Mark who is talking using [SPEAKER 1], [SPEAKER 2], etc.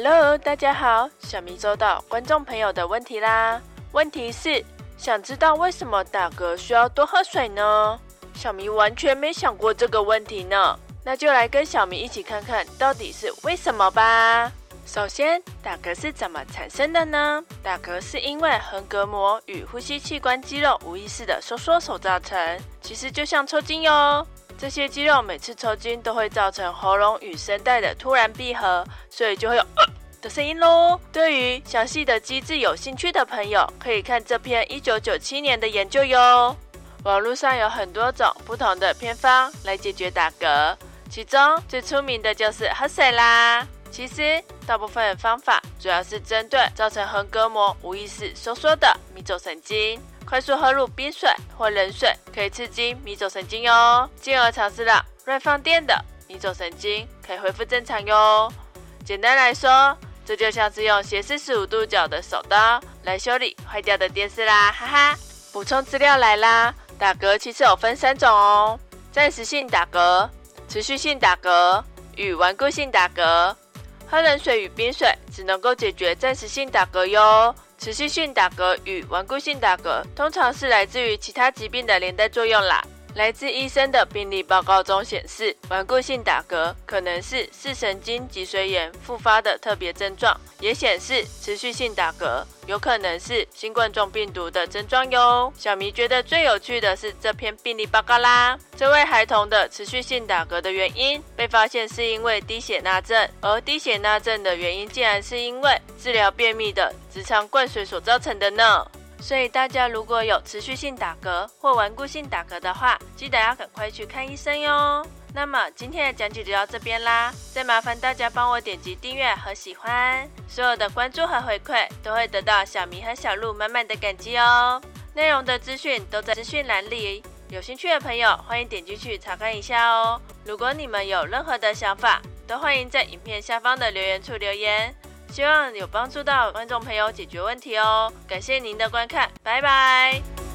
[SPEAKER 1] Hello，大家好，小咪收到观众朋友的问题啦。问题是，想知道为什么打嗝需要多喝水呢？小咪完全没想过这个问题呢。那就来跟小咪一起看看到底是为什么吧。首先，打嗝是怎么产生的呢？打嗝是因为横膈膜与呼吸器官肌肉无意识的收缩所造成，其实就像抽筋哟。这些肌肉每次抽筋都会造成喉咙与声带的突然闭合，所以就会有的声音喽。对于详细的机制有兴趣的朋友，可以看这篇一九九七年的研究哟。网络上有很多种不同的偏方来解决打嗝，其中最出名的就是喝水啦。其实大部分方法主要是针对造成横膈膜无意识收缩的迷走神经。快速喝入冰水或冷水，可以刺激迷走神经哟，进而尝试让乱放电的迷走神经可以恢复正常哟。简单来说，这就像是用斜四十五度角的手刀来修理坏掉的电视啦，哈哈。补充资料来啦，打嗝其实有分三种哦：暂时性打嗝、持续性打嗝与顽固性打嗝。喝冷水与冰水只能够解决暂时性打嗝哟。持续性打嗝与顽固性打嗝，通常是来自于其他疾病的连带作用啦。来自医生的病例报告中显示，顽固性打嗝可能是视神经脊髓炎复发的特别症状，也显示持续性打嗝有可能是新冠状病毒的症状哟。小迷觉得最有趣的是这篇病例报告啦，这位孩童的持续性打嗝的原因被发现是因为低血钠症，而低血钠症的原因竟然是因为治疗便秘的直肠灌水所造成的呢。所以大家如果有持续性打嗝或顽固性打嗝的话，记得要赶快去看医生哟。那么今天的讲解就到这边啦，再麻烦大家帮我点击订阅和喜欢，所有的关注和回馈都会得到小明和小鹿满满的感激哦。内容的资讯都在资讯栏里，有兴趣的朋友欢迎点进去查看一下哦。如果你们有任何的想法，都欢迎在影片下方的留言处留言。希望有帮助到观众朋友解决问题哦，感谢您的观看，拜拜。